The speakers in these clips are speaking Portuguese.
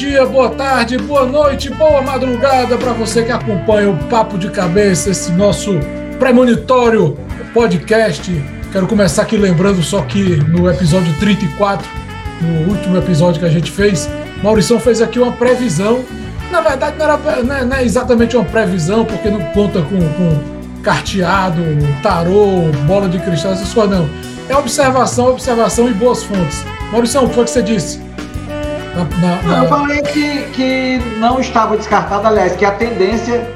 Dia, boa tarde, boa noite, boa madrugada para você que acompanha o Papo de Cabeça, esse nosso premonitório podcast. Quero começar aqui lembrando só que no episódio 34, no último episódio que a gente fez, Maurição fez aqui uma previsão. Na verdade, não, era, não, é, não é exatamente uma previsão, porque não conta com, com carteado, tarô, bola de cristal, essas coisas, não. É observação, observação e boas fontes. Maurição, o que foi que você disse? Na... Eu falei que, que não estava descartado, aliás, que a tendência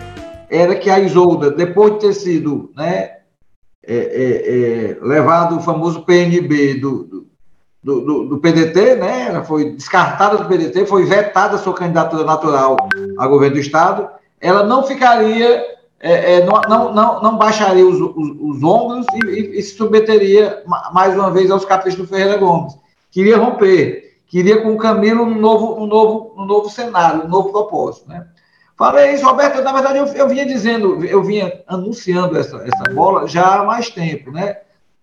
era que a Isolda, depois de ter sido né, é, é, é, levado o famoso PNB do, do, do, do, PDT, né, ela foi descartada do PDT, foi vetada a sua candidatura natural a governo do Estado, ela não ficaria, é, é, não, não, não, não, baixaria os, os, os ombros e, e, e, se submeteria mais uma vez aos caprichos do Ferreira Gomes. Queria romper queria com o Camilo um novo, um novo, um novo cenário, um novo propósito. Né? Falei isso, Roberto, na verdade eu, eu vinha dizendo, eu vinha anunciando essa, essa bola já há mais tempo, né?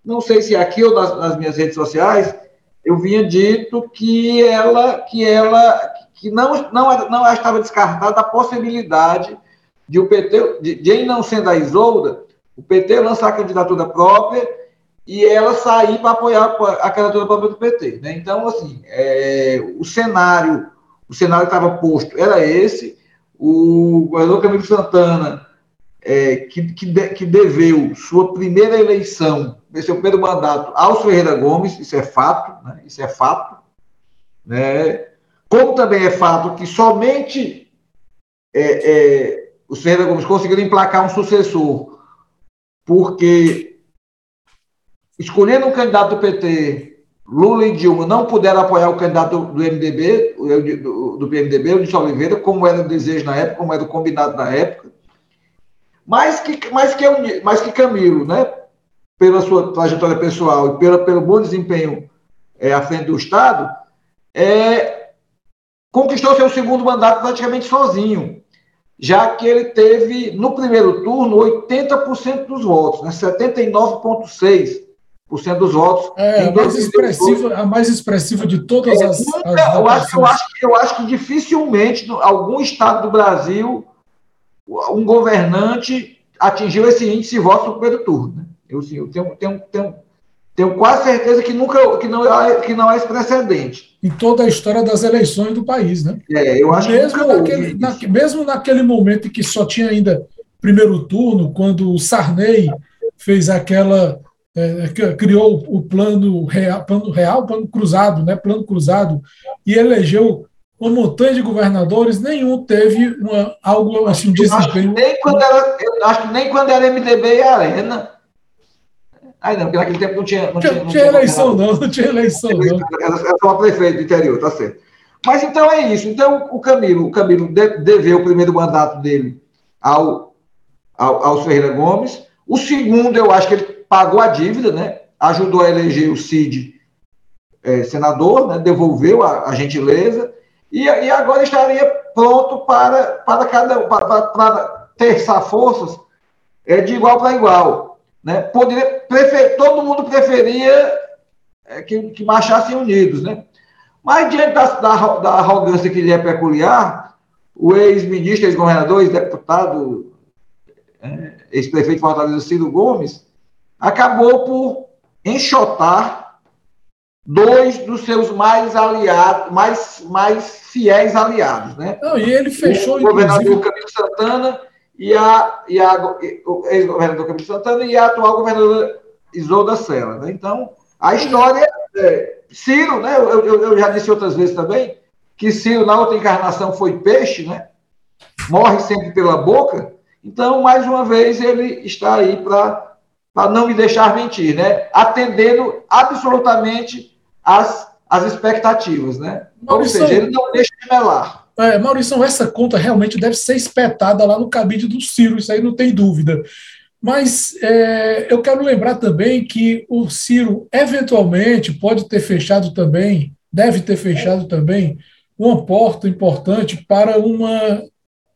Não sei se aqui ou nas, nas minhas redes sociais, eu vinha dito que ela, que ela, que não, não, não estava descartada a possibilidade de o PT, de, de não sendo a Isolda, o PT lançar a candidatura própria e ela sair para apoiar a candidatura própria do PT. Né? Então, assim, é, o cenário, o cenário que estava posto era esse. O governador Camilo Santana, é, que, que, de, que, deveu sua primeira eleição, seu primeiro mandato ao Ferreira Gomes, isso é fato, né? isso é fato. Né? Como também é fato que somente é, é, o Ferreira Gomes conseguiu emplacar um sucessor, porque escolhendo um candidato do PT, Lula e Dilma não puderam apoiar o candidato do, MDB, do, PMDB, o de Oliveira, como era o desejo na época, como era o combinado na época. Mas que, mas que, mas que Camilo, né, pela sua trajetória pessoal e pela, pelo bom desempenho é, à frente do Estado, é, conquistou seu segundo mandato praticamente sozinho, já que ele teve, no primeiro turno, 80% dos votos, né, 79,6% dos votos. É, a mais, expressiva, a mais expressiva de todas é, as, as eu, acho, eu, acho, eu acho que dificilmente algum estado do Brasil um governante atingiu esse índice de votos no primeiro turno. Né? Eu, assim, eu tenho, tenho, tenho, tenho quase certeza que nunca que não, é, que não é esse precedente. Em toda a história das eleições do país, né? É, eu acho mesmo que naquele, na, mesmo naquele momento em que só tinha ainda primeiro turno, quando o Sarney fez aquela é, criou o plano real, plano real, plano cruzado, né, plano cruzado, e elegeu uma montanha de governadores, nenhum teve uma, algo assim, de desempenho. Nem quando era, eu acho que nem quando era MDB e Arena. Ai, não, porque naquele tempo não tinha. Não tinha, não tinha eleição, não, não tinha eleição, não. Era só prefeito do interior, tá certo. Mas então é isso. Então, o Camilo, o Camilo deveu o primeiro mandato dele ao, ao, ao Ferreira Gomes. O segundo, eu acho que ele pagou a dívida, né? ajudou a eleger o Cid é, senador, né? devolveu a, a gentileza, e, e, agora estaria pronto para, para, cada, para, para terçar forças é, de igual para igual. Né? Poderia, prefer, todo mundo preferia é, que, que marchassem unidos. Né? Mas, diante da, da, da arrogância que lhe é peculiar, o ex-ministro, ex-governador, ex-deputado, é, ex-prefeito Fortaleza, Ciro Gomes, acabou por enxotar dois dos seus mais aliados, mais, mais fiéis aliados, né? Não, e ele fechou o governador inclusive... Camilo Santana e a, e a ex-governador Camilo Santana e a atual governadora Isolda Sela, né? Então, a história é, Ciro, né? Eu, eu, eu já disse outras vezes também que Ciro na outra encarnação foi peixe, né? Morre sempre pela boca. Então, mais uma vez, ele está aí para para não me deixar mentir, né? Atendendo absolutamente as, as expectativas, né? Maurício, Ou seja, ele não deixa de melar. É, Maurício, essa conta realmente deve ser espetada lá no cabide do Ciro, isso aí não tem dúvida. Mas é, eu quero lembrar também que o Ciro, eventualmente, pode ter fechado também, deve ter fechado também, uma porta importante para uma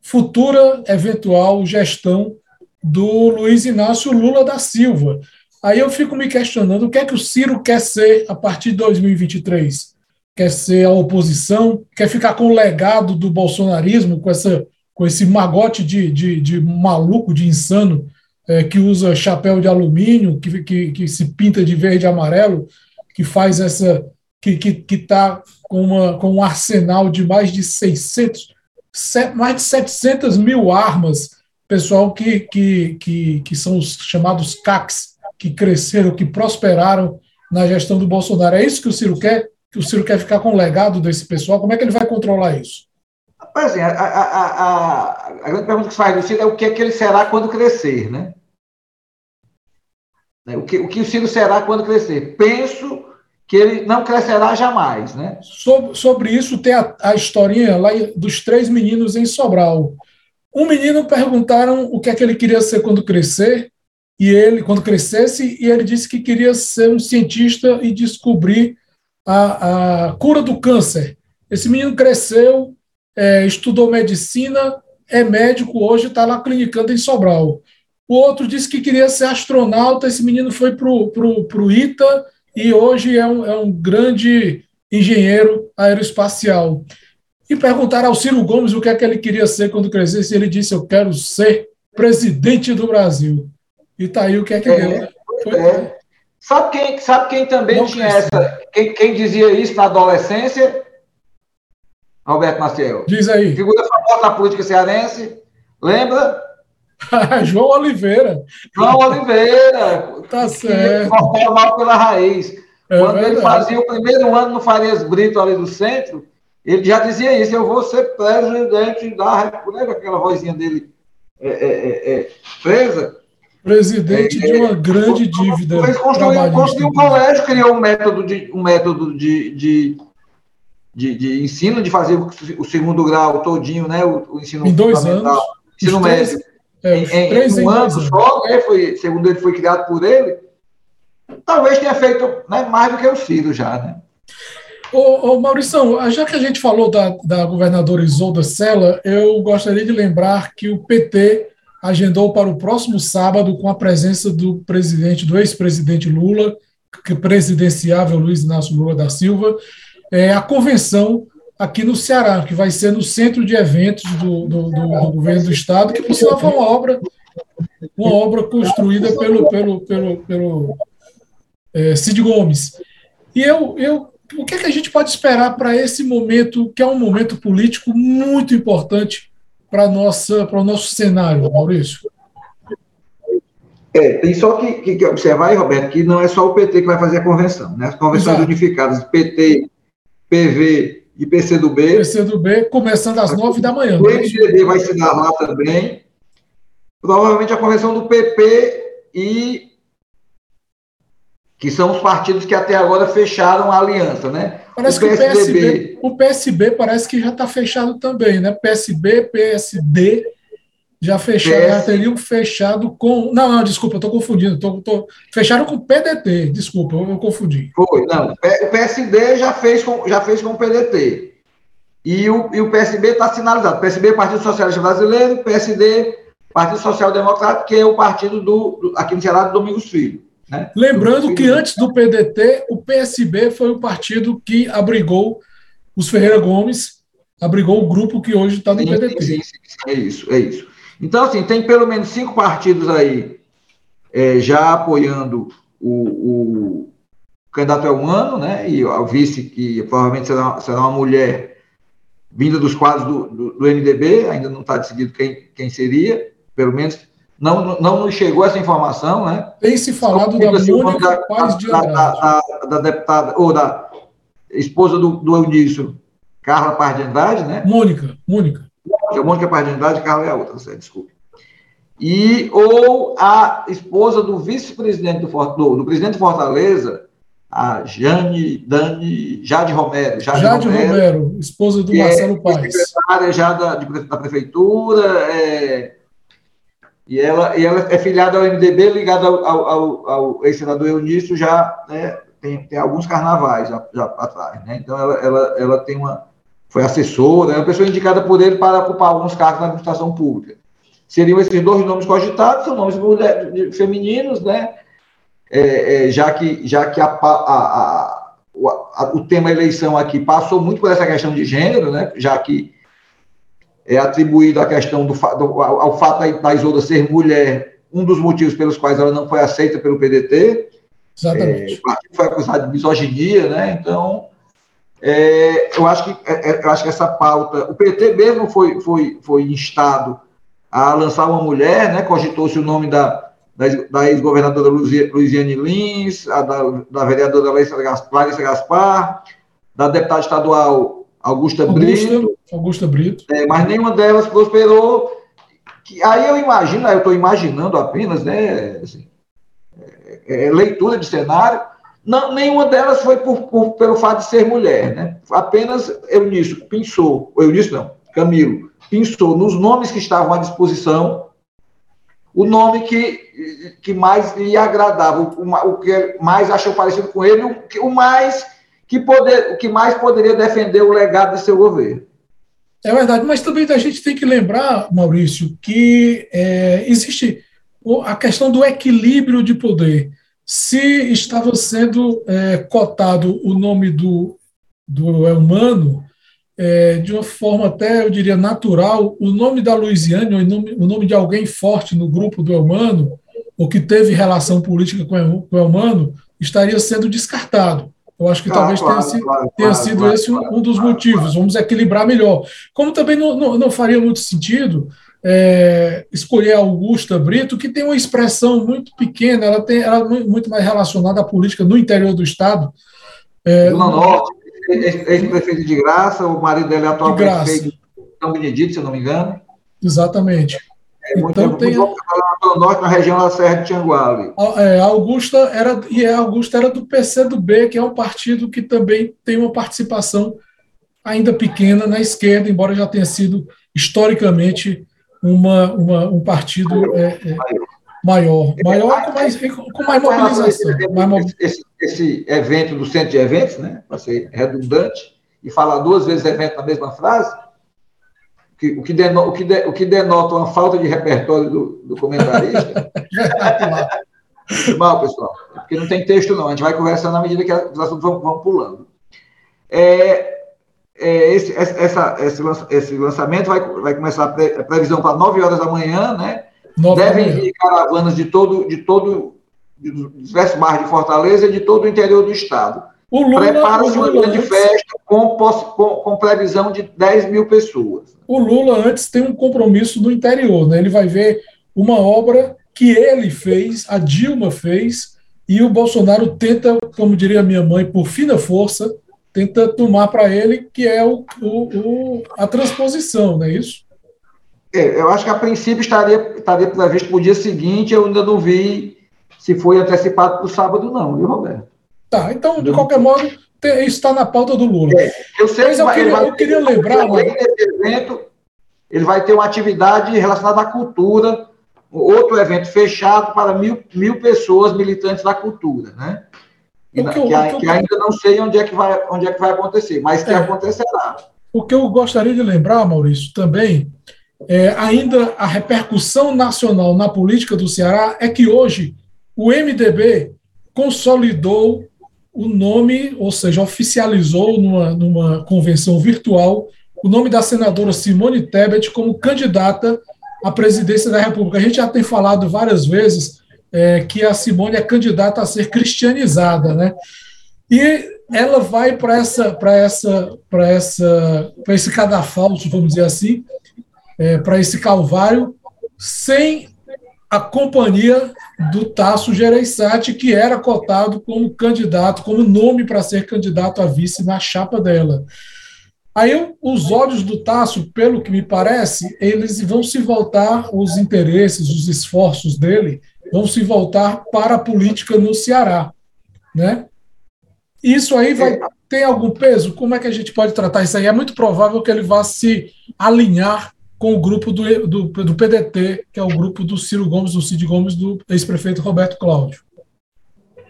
futura eventual gestão do Luiz Inácio Lula da Silva. Aí eu fico me questionando o que é que o Ciro quer ser a partir de 2023. quer ser a oposição, quer ficar com o legado do bolsonarismo, com, essa, com esse magote de, de, de maluco, de insano, é, que usa chapéu de alumínio, que, que, que se pinta de verde e amarelo, que faz essa. que está que, que tá com, uma, com um arsenal de mais de 600, mais de 700 mil armas, pessoal que, que, que, que são os chamados CACs, que cresceram, que prosperaram na gestão do Bolsonaro. É isso que o Ciro quer? Que o Ciro quer ficar com o legado desse pessoal? Como é que ele vai controlar isso? Assim, a, a, a, a, grande pergunta que se faz do Ciro é o que, é que ele será quando crescer, né? O que, o que o Ciro será quando crescer? Penso que ele não crescerá jamais, né? Sobre, sobre isso tem a, a historinha lá dos três meninos em Sobral. Um menino perguntaram o que é que ele queria ser quando crescer, e ele, quando crescesse, e ele disse que queria ser um cientista e descobrir a, a cura do câncer. Esse menino cresceu, é, estudou medicina, é médico, hoje está lá clinicando em Sobral. O outro disse que queria ser astronauta, esse menino foi para o ITA e hoje é um, é um grande engenheiro aeroespacial. E perguntaram ao Ciro Gomes o que é que ele queria ser quando crescesse, e ele disse: Eu quero ser presidente do Brasil. E tá aí o que é que é, deu. Foi, é. Sabe, quem, sabe quem também Não tinha essa. Quem, quem dizia isso na adolescência? Alberto Maciel. Diz aí. Figura famosa na política cearense. Lembra? João Oliveira. João Oliveira. tá certo. Mal pela raiz. É Quando verdade. ele fazia o primeiro ano no Farias Brito ali do centro, ele já dizia isso, eu vou ser presidente da República, aquela vozinha dele é, é, é, é presa. Presidente de uma grande dívida. Ele construiu, construiu um colégio, criou um método de, um método de, de, de, de ensino, de fazer o, segundo grau todinho, né? O, o ensino em dois anos. Ensino médio. É, em, em, um ano só, né, foi, segundo ele foi criado por ele, talvez tenha feito né, mais do que o Ciro já, né? Ô, ô Maurição, já que a gente falou da, da governadora Isolda Sela, eu gostaria de lembrar que o PT agendou para o próximo sábado, com a presença do presidente, do ex-presidente Lula, presidenciável Luiz Inácio Lula da Silva, é, a convenção aqui no Ceará, que vai ser no centro de eventos do, do, do, do governo do estado, que por sinal foi uma obra, uma obra construída pelo, pelo, pelo, pelo é, Cid Gomes. E eu, eu, o que, é que a gente pode esperar para esse momento, que é um momento político muito importante para o nosso cenário, Maurício? É, tem só que, que, que, observar aí, Roberto, que não é só o PT que vai fazer a convenção, né? As convenções Exato. unificadas, PT, PV e PCdoB. PCdoB começando às nove da manhã. O MDB vai se dar lá também. Provavelmente a convenção do PP e que são os partidos que até agora fecharam a aliança, né? Parece o que o PSB, o PSB parece que já está fechado também, né? PSB, PSD já fecharam, PS... já teriam fechado com. Não, não, desculpa, estou confundindo. Tô, tô... Fecharam com o PDT, desculpa, eu, eu confundi. Foi, não. O PSD já fez com, já fez com o PDT. E o, e o PSB está sinalizado. PSB, Partido Socialista Brasileiro, PSD, Partido Social Democrático, que é o partido do, do aqui no Ceará do Domingos Filho. Né? Lembrando que antes do PDT, o PSB foi o partido que abrigou os Ferreira Gomes, abrigou o grupo que hoje está no sim, PDT. Sim, sim, é isso, é isso. Então, assim, tem pelo menos cinco partidos aí é, já apoiando o, o candidato Elmano, né? E o vice, que provavelmente será, será uma mulher vinda dos quadros do, do, do MDB, ainda não está decidido quem, quem seria, pelo menos não, não nos chegou essa informação, né? Tem se falado da Mônica da, Paz de da, da, da, deputada, ou da esposa do, do Eunício, Carla Paz de Andrade, né? Mônica, Mônica. Mônica Paz de Andrade, Carla é a outra, desculpe. E, ou a esposa do vice-presidente do, do, do, presidente de Fortaleza, a Jane Dani Jade Romero. Jade, Jade Romero, Romero, esposa do Marcelo é Paes. Secretária já da, de, da prefeitura, é, e ela, e ela é filiada ao MDB, ligada ao, ao, ao ex-senador Eunício, já né, tem, tem alguns carnavais já, já atrás. Né? Então, ela, ela, ela tem uma. Foi assessora, é uma pessoa indicada por ele para ocupar alguns cargos na administração pública. Seriam esses dois nomes cogitados, são nomes femininos, né? É, é, já que, já que a, a, a, o tema eleição aqui passou muito por essa questão de gênero, né? Já que é atribuído a questão do, do ao, ao, fato da, da Isolda ser mulher, um dos motivos pelos quais ela não foi aceita pelo PDT. Exatamente. É, foi acusado de misoginia, né? Então, é, eu, acho que, é, é eu acho que essa pauta. O PT mesmo foi, foi, foi instado a lançar uma mulher, né? Cogitou-se o nome da, da, da ex-governadora Luiziane Lins, a da, da vereadora Larissa Gaspar, Gaspar, da deputada estadual Augusta, Augusta Brito. Augusta Brito. É, mas nenhuma delas prosperou. Que, aí eu imagino, eu estou imaginando apenas, né? Assim, é, é, leitura de cenário. Não, nenhuma delas foi por, por, pelo fato de ser mulher, né? Apenas Eunício pensou, Eunício não, Camilo, pensou nos nomes que estavam à disposição, o nome que, que mais lhe agradava, o, o que mais achou parecido com ele, o, o mais que poder, o que mais poderia defender o legado de seu governo. É verdade, mas também a gente tem que lembrar, Maurício, que é, existe a questão do equilíbrio de poder. Se estava sendo é, cotado o nome do, do Elmano, é, de uma forma até, eu diria, natural, o nome da Luiziane, o nome, o nome de alguém forte no grupo do Elmano, ou que teve relação política com o Elmano, estaria sendo descartado. Eu acho que claro, talvez claro, tenha, sido, claro, tenha sido esse um, dos motivos. Vamos equilibrar melhor. Como também não, não, não faria muito sentido é, escolher a Augusta Brito, que tem uma expressão muito pequena, ela tem ela é muito mais relacionada à política no interior do Estado. É, Zona Norte, ex-prefeito de Graça, o marido dele é atual prefeito de São Benedito, se eu não me engano. Exatamente. É muito, então, tem... muito no norte, na região da Serra de Tianguá. É, a Augusta era, e a Augusta era do PCdoB, que é um partido que também tem uma participação ainda pequena na esquerda, embora já tenha sido historicamente uma, uma um partido é, é, maior. Maior com mais, com mais mobilização. Esse, esse, esse, evento do centro de eventos, né, para ser redundante, e falar duas vezes evento na mesma frase, que, o, que denota, o, que de, o que denota uma falta de repertório do, do comentarista. Mal, pessoal, porque não tem texto, não. A gente vai conversando na medida que os assuntos vão, vão pulando. É, é, esse, essa, esse, lançamento vai, vai começar a, pre, a previsão para 9 horas da manhã, né? Devem vir caravanas de todo, de todo, de diversos bairros de Fortaleza e de todo o interior do estado. Prepara-se uma grande antes, festa com, com, com, previsão de 10 mil pessoas. O Lula antes tem um compromisso no interior, né? Ele vai ver uma obra que ele fez, a Dilma fez, e o Bolsonaro tenta, como diria minha mãe, por fina força, tenta tomar para ele, que é o, o, o, a transposição, não é isso? É, eu acho que a princípio estaria, estaria previsto para o dia seguinte, eu ainda não vi se foi antecipado para o sábado, não, viu, Roberto? Tá, então, de qualquer modo, isso está na pauta do Lula. É, eu sei Mas eu queria, vai, eu queria lembrar. Mas... evento, ele vai ter uma atividade relacionada à cultura, outro evento fechado para mil, mil pessoas militantes da cultura, né? Que, eu, que, que, ainda não sei onde é que vai, onde é que vai acontecer, mas que é, acontecerá. O que eu gostaria de lembrar, Maurício, também, é, ainda a repercussão nacional na política do Ceará é que hoje o MDB consolidou o nome, ou seja, oficializou numa, numa convenção virtual o nome da senadora Simone Tebet como candidata à presidência da República. A gente já tem falado várias vezes é, que a Simone é candidata a ser cristianizada, né? E ela vai para essa, para essa, para essa, para esse cadafalso, vamos dizer assim, é, para esse calvário, sem a companhia do Tasso Gereissati, que era cotado como candidato, como nome para ser candidato a vice na chapa dela. Aí os olhos do Tasso, pelo que me parece, eles vão se voltar, os interesses, os esforços dele vão se voltar para a política no Ceará, né? Isso aí vai ter algum peso? Como é que a gente pode tratar isso aí? É muito provável que ele vá se alinhar com o grupo do, do, do PDT, que é o grupo do Ciro Gomes, do Cid Gomes, do ex-prefeito Roberto Cláudio.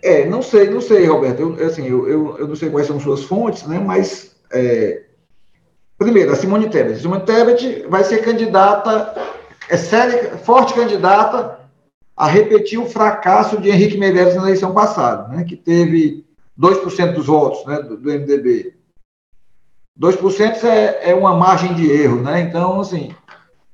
É, não sei, não sei, Roberto. Eu, assim, eu, eu, eu não sei quais são suas fontes, né? Mas é, primeiro, a Simone Tebet. Simone Tebet vai ser candidata, é séria, forte candidata a repetir o fracasso de Henrique Meirelles na eleição passada, né? Que teve 2% dos votos né, do, do MDB. 2% é, é uma margem de erro, né? Então, assim,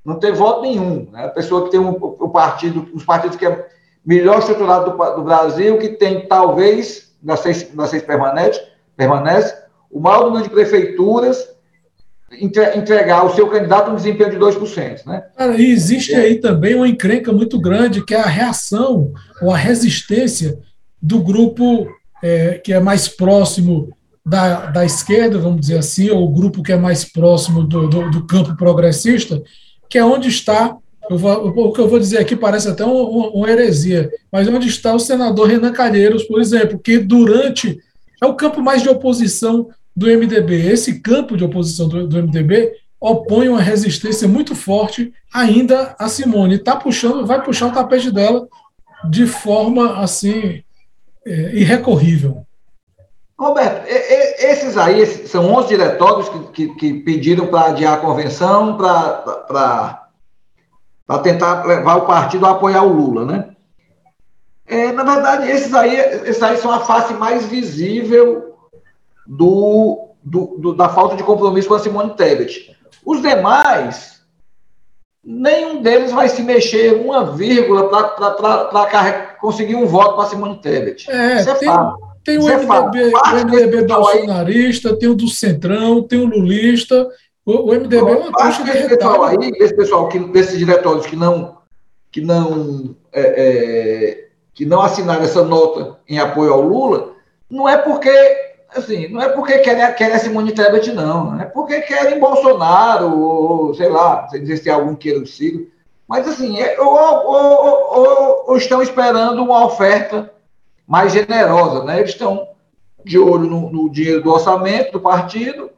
não tem voto nenhum. Né? A pessoa que tem um, o partido, os partidos que é melhor estruturado do, do Brasil, que tem talvez, das seis, das seis permanece, permanece, o maior número de prefeituras entregar o seu candidato um desempenho de 2%. Né? Cara, e existe aí também uma encrenca muito grande, que é a reação ou a resistência do grupo é, que é mais próximo da, da esquerda, vamos dizer assim, ou o grupo que é mais próximo do, do, do campo progressista, que é onde está, vou, o que eu vou dizer aqui parece até uma, uma heresia, mas onde está o senador Renan Calheiros, por exemplo, que durante. É o campo mais de oposição do MDB. Esse campo de oposição do, do MDB opõe uma resistência muito forte ainda a Simone. Está puxando, vai puxar o tapete dela de forma assim é, irrecorrível. Roberto, esses aí são 11 diretórios que, que, que pediram para adiar a convenção para tentar levar o partido a apoiar o Lula, né? É, na verdade, esses aí, esses aí são a face mais visível do, do, do, da falta de compromisso com a Simone Tebet. Os demais, nenhum deles vai se mexer uma vírgula para conseguir um voto para Simone Tebet. É, Isso é tem, fato. Tem o MDB, o MDB bolsonarista, tem o do Centrão, tem o Lulista. O, o MDB é uma taxa de pessoal aí, esse pessoal, que, desses diretórios que não, que não, é, é, que não assinaram essa nota em apoio ao Lula, não é porque assim, não é porque querem, querem a Simone Tebet, não. É porque querem Bolsonaro, ou sei lá, se existe algum queira o Ciro. Mas, assim, é, ou, ou, ou, ou, estão esperando uma oferta mais generosa, né? Eles estão de olho no, no dinheiro do orçamento do partido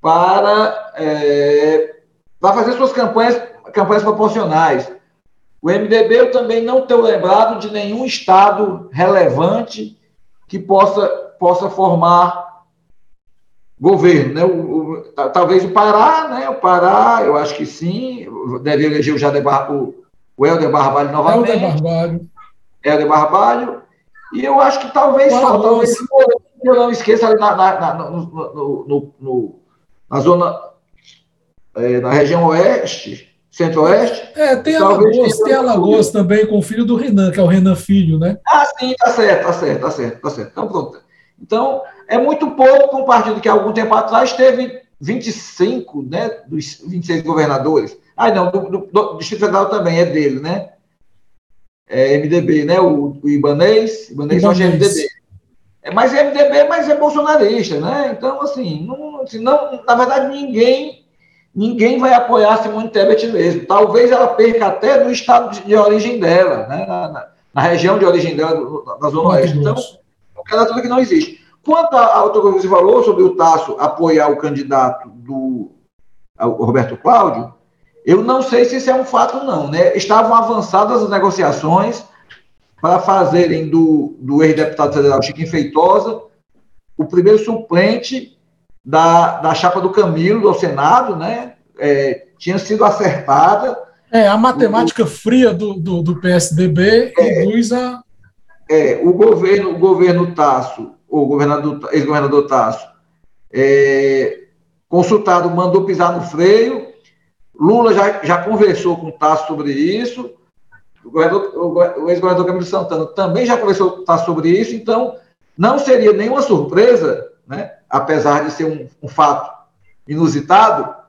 para, é, para fazer suas campanhas, campanhas proporcionais. O MDB eu também não tenho lembrado de nenhum estado relevante que possa, possa formar governo. Né? O, o, talvez o Pará, né? o Pará, eu acho que sim, deve eleger o, Jader Bar, o, o Helder Barbalho novamente. Helder Barbalho. Helder Barbalho. E eu acho que talvez só, talvez eu não esqueça ali na, na, na, no, no, no, na zona, é, na região oeste, centro-oeste. É, tem Alagoas, tem Alagoas também com o filho do Renan, que é o Renan Filho, né? Ah, sim, tá certo, tá certo, tá certo, tá certo. Então, pronto. Então, é muito pouco para um partido que há algum tempo atrás teve 25, né, dos 26 governadores. Ah, não, do, do, do Distrito Federal também é dele, né? É, MDB, né? O, o Ibanês, Ibanês, Ibanês. é MDB. É, mas é MDB, mas é bolsonarista, né? Então, assim, não, assim, não, na verdade, ninguém ninguém vai apoiar Simone Tebet mesmo. Talvez ela perca até no estado de, de origem dela, né? Na, na, na, região de origem dela, na Zona Oeste. Então, é um candidatura que não existe. Quanto ao que você falou sobre o Tasso apoiar o candidato do o Roberto Cláudio, eu não sei se isso é um fato, não. Né? Estavam avançadas as negociações para fazerem do, do ex-deputado federal Chiquinho Feitosa o primeiro suplente da, da chapa do Camilo ao Senado, né? É, tinha sido acertada. É, a matemática o, fria do, do, do PSDB é, induz a. É, o governo, o governo Tasso, o governador, ex-governador Tasso, é, consultado, mandou pisar no freio, Lula já, já conversou com o Tasso sobre isso, o, o ex-governador Camilo Santana também já conversou com o Tasso sobre isso, então não seria nenhuma surpresa, né, apesar de ser um, um fato inusitado,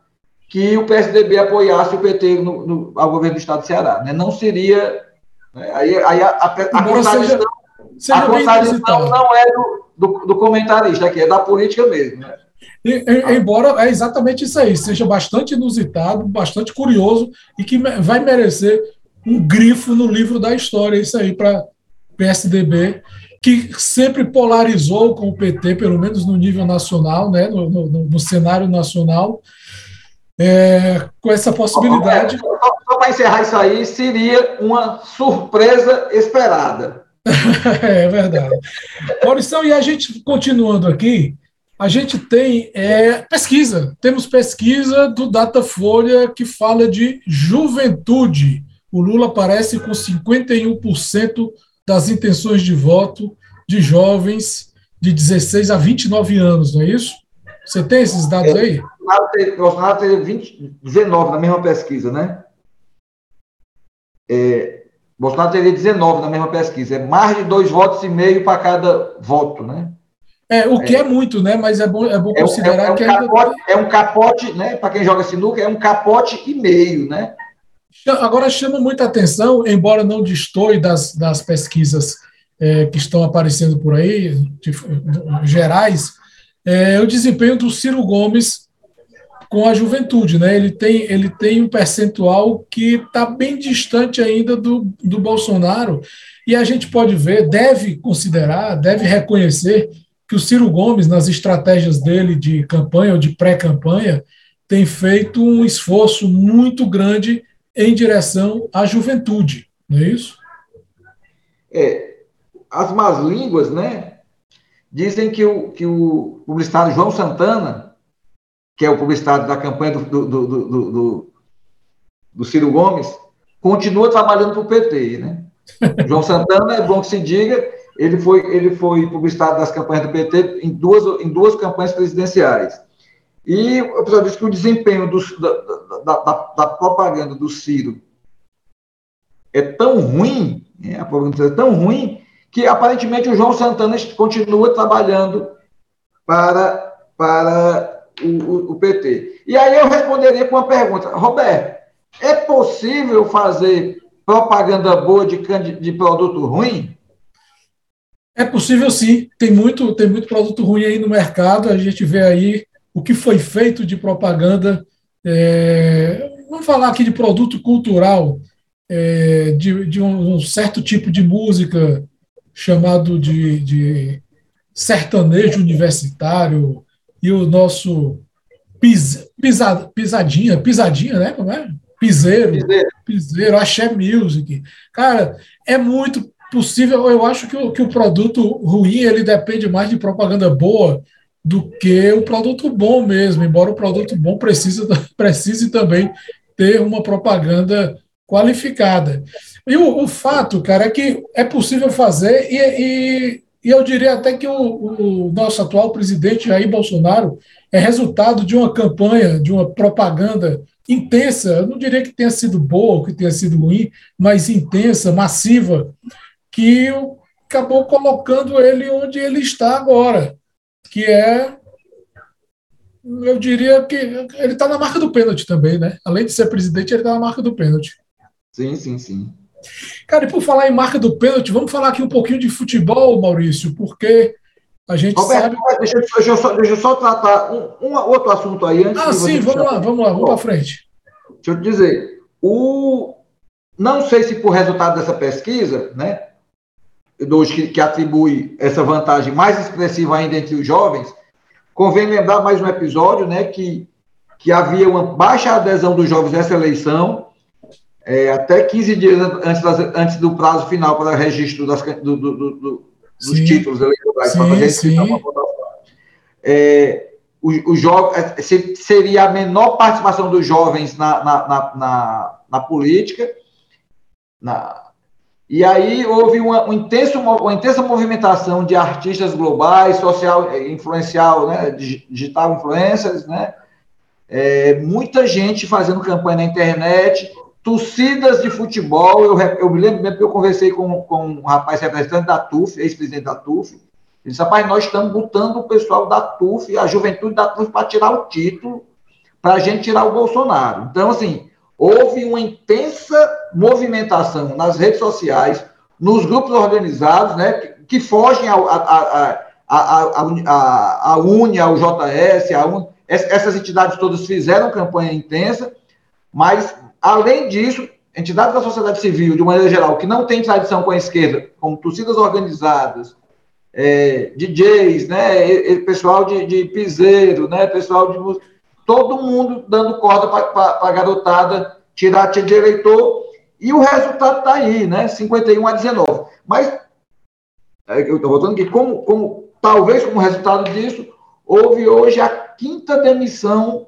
que o PSDB apoiasse o PT no, no, ao governo do Estado do Ceará. Né? Não seria. Né? Aí, aí a, a, a contradição, seja, a contradição não é do, do, do comentarista, aqui, é da política mesmo. Né? E, embora é exatamente isso aí, seja bastante inusitado, bastante curioso e que vai merecer um grifo no livro da história, isso aí para PSDB, que sempre polarizou com o PT, pelo menos no nível nacional, né, no, no, no cenário nacional, é, com essa possibilidade. Só, só para encerrar isso aí, seria uma surpresa esperada. é verdade. Maurício, e a gente continuando aqui, a gente tem é, pesquisa. Temos pesquisa do Datafolha que fala de juventude. O Lula aparece com 51% das intenções de voto de jovens de 16 a 29 anos, não é isso? Você tem esses dados aí? O Bolsonaro teve 20, 19 na mesma pesquisa, né? É, Bolsonaro teria 19 na mesma pesquisa. É mais de dois votos e meio para cada voto, né? É, o que é, é muito, né? Mas é bom, é bom considerar é, é um que capote, é um capote, né? Para quem joga sinuca, é um capote e meio, né? Agora chama muita atenção, embora não destoie das, das pesquisas é, que estão aparecendo por aí, de, gerais, é, o desempenho do Ciro Gomes com a juventude. Né? Ele, tem, ele tem um percentual que está bem distante ainda do, do Bolsonaro, e a gente pode ver, deve considerar, deve reconhecer que o Ciro Gomes, nas estratégias dele de campanha ou de pré-campanha, tem feito um esforço muito grande em direção à juventude, não é isso? É, as más línguas, né, dizem que o, que o publicitário João Santana, que é o publicitário da campanha do, do, do, do, do Ciro Gomes, continua trabalhando para o PT, né? João Santana, é bom que se diga, ele foi, ele foi publicitário das campanhas do PT em duas, em duas campanhas presidenciais. E o pessoal diz que o desempenho do, da, da, da, da, propaganda do Ciro é tão ruim, né, a propaganda é tão ruim, que aparentemente o João Santana continua trabalhando para, para o, o, o PT. E aí eu responderia com uma pergunta: Roberto, é possível fazer propaganda boa de, de produto ruim? É possível sim. Tem muito, tem muito produto ruim aí no mercado. A gente vê aí o que foi feito de propaganda. É, vamos falar aqui de produto cultural, é, de, de um, um, certo tipo de música chamado de, de sertanejo universitário e o nosso pis, pisa, pisadinha, pisadinha, né? Como é? Piseiro, piseiro, piseiro, axé music. Cara, é muito possível. Eu acho que o, que o produto ruim ele depende mais de propaganda boa do que o produto bom mesmo, embora o produto bom precise, precise também ter uma propaganda qualificada. E o, o fato, cara, é que é possível fazer, e, e, e eu diria até que o, o, nosso atual presidente Jair Bolsonaro é resultado de uma campanha, de uma propaganda intensa, eu não diria que tenha sido boa, que tenha sido ruim, mas intensa, massiva, que acabou colocando ele onde ele está agora que é, eu diria que ele está na marca do pênalti também, né? Além de ser presidente, ele está na marca do pênalti. Sim, sim, sim. Cara, e por falar em marca do pênalti, vamos falar aqui um pouquinho de futebol, Maurício, porque a gente Roberto, sabe. Deixa, deixa, eu só, deixa eu só tratar um, um, outro assunto aí antes. Ah, sim, vamos lá, vamos lá, vamos para frente. Deixa eu te dizer, o... não sei se por resultado dessa pesquisa, né? Dos que, que atribui essa vantagem mais expressiva ainda entre os jovens, convém lembrar mais um episódio, né, que, que havia uma baixa adesão dos jovens nessa eleição, é, até 15 dias antes, das, antes do prazo final para registro das, do, do, do, dos sim. títulos eleitorais, para fazer sim. uma votação. É, o, o jovem, é, seria a menor participação dos jovens na, na, na, na, na política, na, e aí houve uma, um intenso, uma intensa movimentação de artistas globais, social, eh, influencial, né, digital influencers, né, é, muita gente fazendo campanha na internet, torcidas de futebol. Eu, eu me lembro mesmo que eu conversei com, com um rapaz representante da TUF, ex-presidente da TUF. Ele disse: rapaz, nós estamos botando o pessoal da TUF, a juventude da TUF, para tirar o título, para a gente tirar o Bolsonaro. Então, assim, houve uma intensa movimentação nas redes sociais, nos grupos organizados, né, que, fogem à a, a, a, a, UNE, ao JS, a UNE, essas entidades todas fizeram campanha intensa, mas, além disso, entidades da sociedade civil, de maneira geral, que não tem tradição com a esquerda, como torcidas organizadas, é, DJs, né, pessoal de, de piseiro, né, pessoal de todo mundo dando corda para a garotada tirar de eleitor, e o resultado está aí, né? 51 a 19. Mas, eu estou voltando aqui, como, como, talvez como resultado disso, houve hoje a quinta demissão,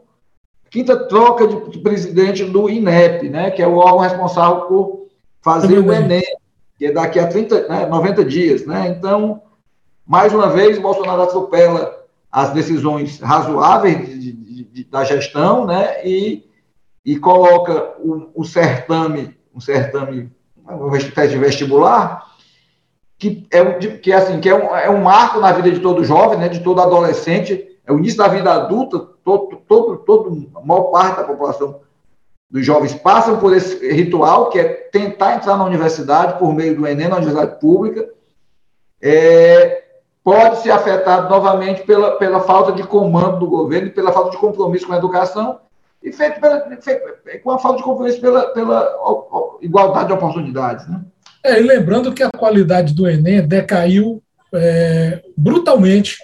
quinta troca de, de presidente do INEP, né? Que é o órgão responsável por fazer o Enem, que é daqui a 30, né, 90 dias, né? Então, mais uma vez, Bolsonaro atropela as decisões razoáveis de, de, de, da gestão, né? E, e coloca o, o certame, um certame, um teste vestibular, que é, que, assim, que é, um, é um marco na vida de todo jovem, né? De todo adolescente, é o início da vida adulta, todo, todo, todo, a maior parte da população dos jovens passam por esse ritual, que é tentar entrar na universidade por meio do Enem, na universidade pública, é, pode ser afetado novamente pela, pela falta de comando do governo, pela falta de compromisso com a educação e feito, pela, feito com a falta de compromisso pela, pela igualdade de oportunidades. Né? É, e lembrando que a qualidade do Enem decaiu é, brutalmente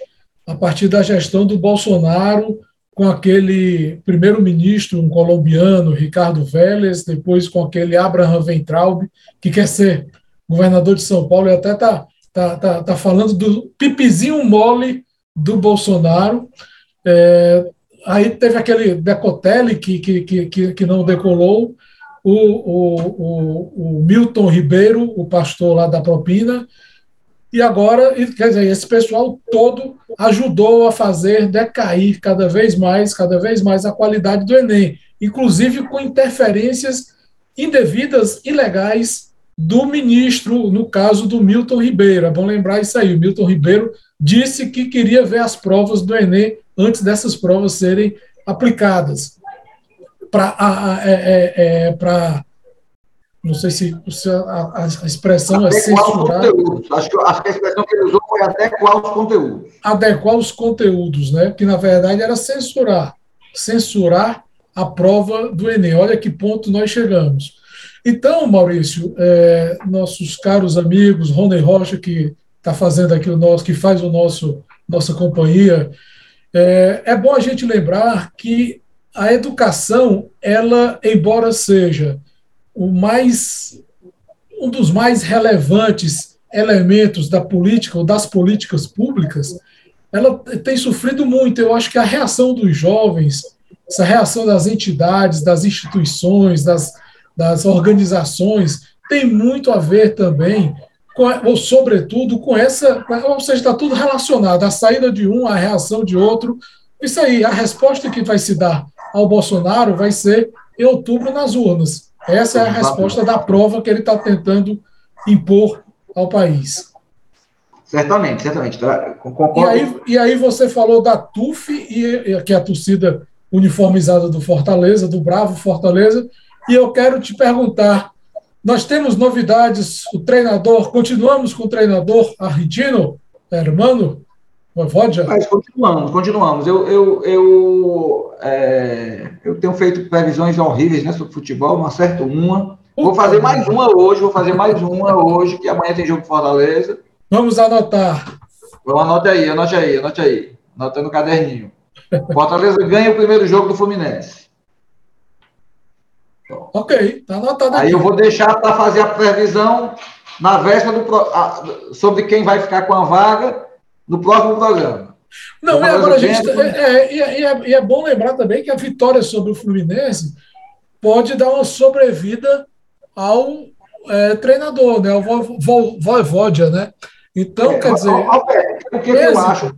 a partir da gestão do Bolsonaro com aquele primeiro-ministro, um colombiano, Ricardo Vélez, depois com aquele Abraham Weintraub, que quer ser governador de São Paulo e até está tá, tá, tá falando do pipizinho mole do Bolsonaro. É, aí teve aquele Decotelli que, que, que, que não decolou, o, o, o, o Milton Ribeiro, o pastor lá da propina, e agora, quer dizer, esse pessoal todo ajudou a fazer decair cada vez mais, cada vez mais a qualidade do Enem, inclusive com interferências indevidas, ilegais do ministro, no caso do Milton Ribeiro. É bom lembrar isso aí. O Milton Ribeiro disse que queria ver as provas do Enem antes dessas provas serem aplicadas. Para é, é, é, não sei se, a, a, expressão é censurar. Acho que, acho que a expressão que ele usou foi adequar os conteúdos. Adequar os conteúdos, né? Que na verdade era censurar. Censurar a prova do Enem. Olha que ponto nós chegamos. Então, Maurício, é, nossos caros amigos, Rony Rocha, que está fazendo aqui o nosso, que faz o nosso nossa companhia, é, é bom a gente lembrar que a educação, ela, embora seja o mais um dos mais relevantes elementos da política ou das políticas públicas, ela tem sofrido muito. Eu acho que a reação dos jovens, essa reação das entidades, das instituições, das, das organizações, tem muito a ver também, com, ou sobretudo, com essa. Ou seja, está tudo relacionado. A saída de um, a reação de outro. Isso aí, a resposta que vai se dar ao Bolsonaro vai ser em outubro nas urnas. Essa é a resposta da prova que ele está tentando impor ao país. Certamente, certamente. Tá? Concordo. E aí, e aí você falou da TUF, e, e, que é a torcida uniformizada do Fortaleza, do Bravo Fortaleza, e eu quero te perguntar: nós temos novidades, o treinador, continuamos com o treinador argentino, hermano? Voivoda? Mas continuamos, continuamos. Eu, eu, eu, é, eu tenho feito previsões horríveis né, sobre futebol, não acerto uma. Vou fazer mais uma hoje, vou fazer mais uma hoje, que amanhã tem jogo Fortaleza. Vamos anotar. Vamos, anote aí, anote aí, anote aí. Anota no caderninho. Fortaleza ganha o primeiro jogo do Fluminense. Ok, tá anotado aqui. Aí eu vou deixar para fazer a previsão na véspera do, sobre quem vai ficar com a vaga no próximo programa. Não, e agora a gente. Tá- é, é, é, e é, bom lembrar também que a vitória sobre o Fluminense pode dar uma sobrevida ao é, treinador, né? Ao Voivodia, né? Então, quer dizer. o que, eu acho?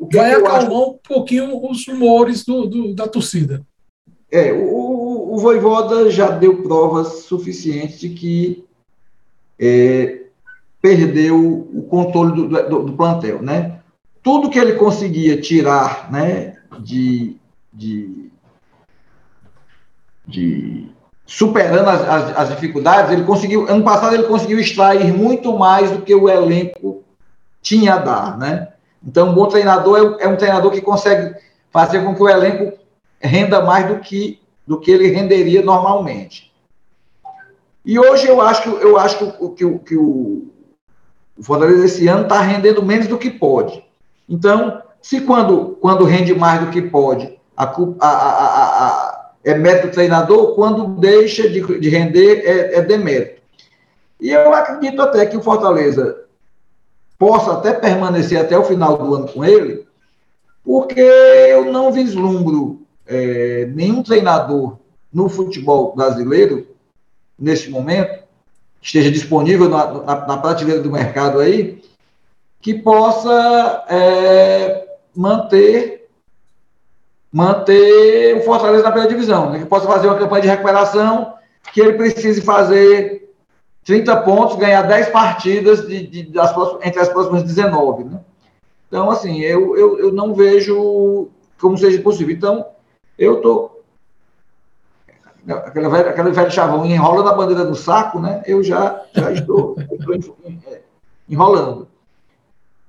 O que vai acalmar um pouquinho os humores do, do, da torcida. É, o, o Voivoda já deu provas suficientes de que é, perdeu o controle do, do, do, plantel, né? Tudo que ele conseguia tirar, né, de, de, de superando as, as, as, dificuldades, ele conseguiu, ano passado ele conseguiu extrair muito mais do que o elenco tinha a dar, né? Então, um bom treinador é, é um treinador que consegue fazer com que o elenco renda mais do que do que ele renderia normalmente. E hoje eu acho que eu acho que, que, que o, o Fortaleza esse ano está rendendo menos do que pode. Então, se quando, quando rende mais do que pode, a, a, a, é mérito do treinador, quando deixa de, de render, é, é demérito. E eu acredito até que o Fortaleza possa até permanecer até o final do ano com ele, porque eu não vislumbro é, nenhum treinador no futebol brasileiro, nesse momento, esteja disponível na, na, na prateleira do mercado aí, que possa é, manter manter o Fortaleza na primeira divisão, né? que possa fazer uma campanha de recuperação, que ele precise fazer 30 pontos, ganhar 10 partidas de, de, das entre as próximas 19. Né? Então, assim, eu, eu, eu não vejo como seja possível. Então, eu estou. Aquela velha, aquele velho chavão enrola a bandeira no saco, né? Eu já, já estou, estou é, enrolando.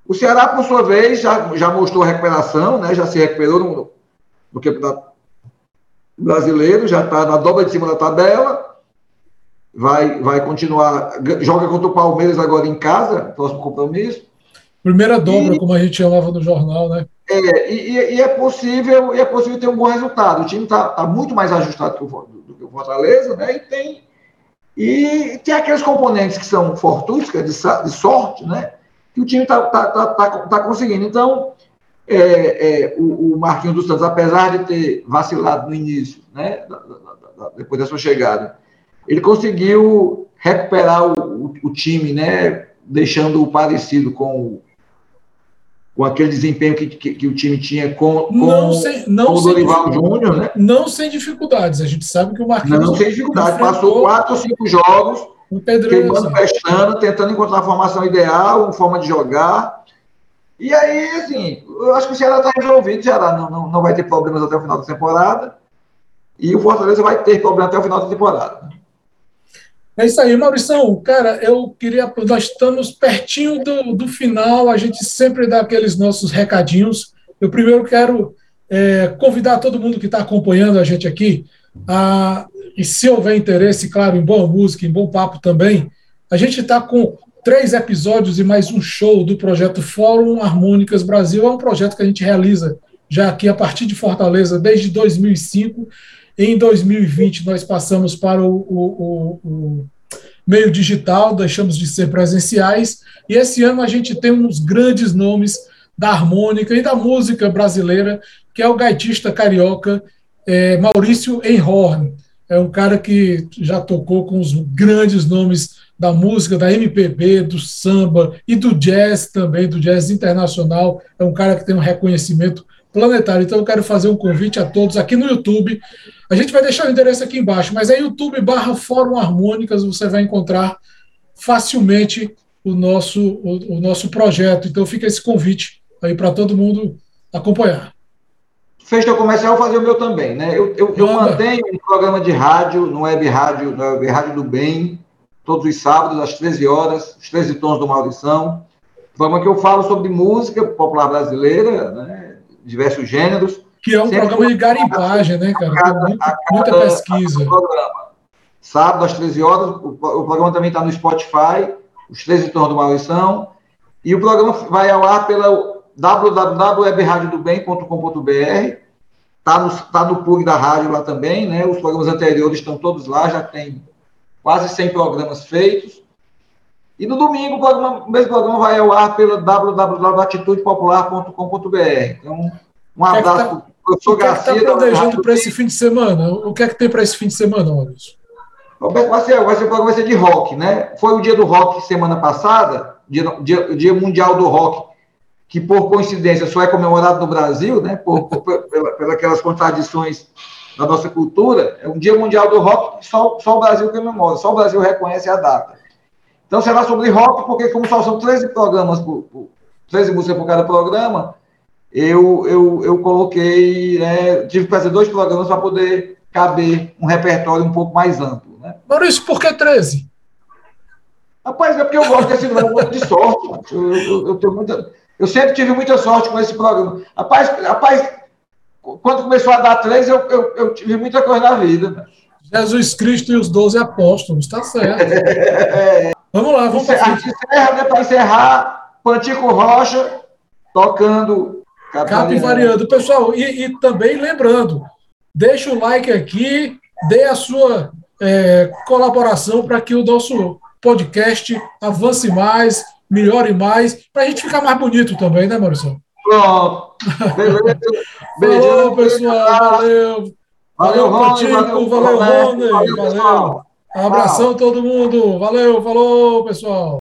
O Ceará, por sua vez, já, já mostrou recuperação, né? já se recuperou no, no campeonato brasileiro, já está na dobra de cima da tabela, vai, vai continuar, joga contra o Palmeiras agora em casa, próximo compromisso. Primeira dobra, e, como a gente chamava no jornal, né? É, e, e, é possível, e é possível ter um bom resultado. O time está tá muito mais ajustado que o, do que o Fortaleza, né? E tem, e tem aqueles componentes que são fortuitos, que é de, de sorte, né? Que o time está tá, tá, tá, tá, conseguindo. Então, é, é, o, o, Marquinhos dos Santos, apesar de ter vacilado no início, né? Da, da, da, depois da sua chegada, ele conseguiu recuperar o, o, o time, né? Deixando-o parecido com com aquele desempenho que, que, que, o time tinha com, com, não sem, não com o Dorival Júnior, né? Não sem dificuldades. A gente sabe que o Marquinhos. Não sem dificuldades. Passou quatro ou cinco jogos queimando, festando, tentando encontrar a formação ideal, uma forma de jogar. E aí, assim, eu acho que o Ceará está resolvido. O Ceará não, não, não vai ter problemas até o final da temporada. E o Fortaleza vai ter problema até o final da temporada. É isso aí, Maurição. Cara, eu queria. Nós estamos pertinho do, do final, a gente sempre dá aqueles nossos recadinhos. Eu primeiro quero é, convidar todo mundo que está acompanhando a gente aqui, a, e se houver interesse, claro, em boa música, em bom papo também, a gente está com três episódios e mais um show do projeto Fórum Harmônicas Brasil. É um projeto que a gente realiza já aqui a partir de Fortaleza desde 2005 em 2020, nós passamos para o, o, o, meio digital, deixamos de ser presenciais, e esse ano a gente tem uns grandes nomes da harmônica e da música brasileira, que é o gaitista carioca é, Maurício Enhorn. É um cara que já tocou com os grandes nomes da música, da MPB, do samba e do jazz também, do jazz internacional. É um cara que tem um reconhecimento planetário. Então eu quero fazer um convite a todos aqui no YouTube. A gente vai deixar o endereço aqui embaixo, mas é YouTube barra Fórum Harmônicas, você vai encontrar facilmente o nosso, o, o nosso projeto. Então fica esse convite aí para todo mundo acompanhar. Fez teu comercial, fazer o meu também, né? Eu, eu, eu mantenho um programa de rádio, no Web Rádio, no Web Rádio do Bem, todos os sábados, às 13 horas, os 13 tons do Maurição. Programa que eu falo sobre música popular brasileira, né? Diversos gêneros. Que é um programa de garimpagem, né, cara? Cada, muita, muita pesquisa. Sábado, às 13 horas, o, o programa também está no Spotify, os 13 tons do Maurição, e o programa vai ao ar pela www.webradiodobem.com.br, está no, tá no plug da rádio lá também, né? Os programas anteriores estão todos lá, já tem quase 100 programas feitos. E no domingo, o, programa, o mesmo programa vai ao ar pelo www.atitudepopular.com.br. Então, um é abraço para o professor Garcia. O que está planejando para esse fim de semana? O que é que tem para esse fim de semana, Maurício? Vai ser, vai ser, o programa vai ser de rock, né? Foi o dia do rock semana passada, dia, dia, dia mundial do rock, que por coincidência só é comemorado no Brasil, né? Por, por, por, pelas aquelas contradições da nossa cultura. É um dia mundial do rock que só, só o Brasil comemora, só o Brasil reconhece a data. Então será sobre rock, porque como só são 13 programas, por, por 13 músicas por cada programa, eu, eu, eu coloquei, né, tive que fazer dois programas para poder caber um repertório um pouco mais amplo. Né? Maurício, por que 13? Rapaz, é porque eu gosto desse número de sorte. Eu, eu, eu, tenho muita, eu sempre tive muita sorte com esse programa. Rapaz, rapaz quando começou a dar três, eu, eu, eu tive muita coisa na vida. Jesus Cristo e os doze apóstolos, está certo. Vamos lá, vamos para encerra, né, para encerrar, Pantico Rocha tocando Capivariando. Pessoal, e, e, também lembrando, deixa o like aqui, dê a sua é, colaboração para que o nosso podcast avance mais, melhore mais, para a gente ficar mais bonito também, né, Maurício? Pronto. Beleza. Falou, pessoal. Valeu. Valeu, Pantico. Valeu, Rony. Valeu. valeu. Um abração a todo mundo. Valeu, falou, pessoal.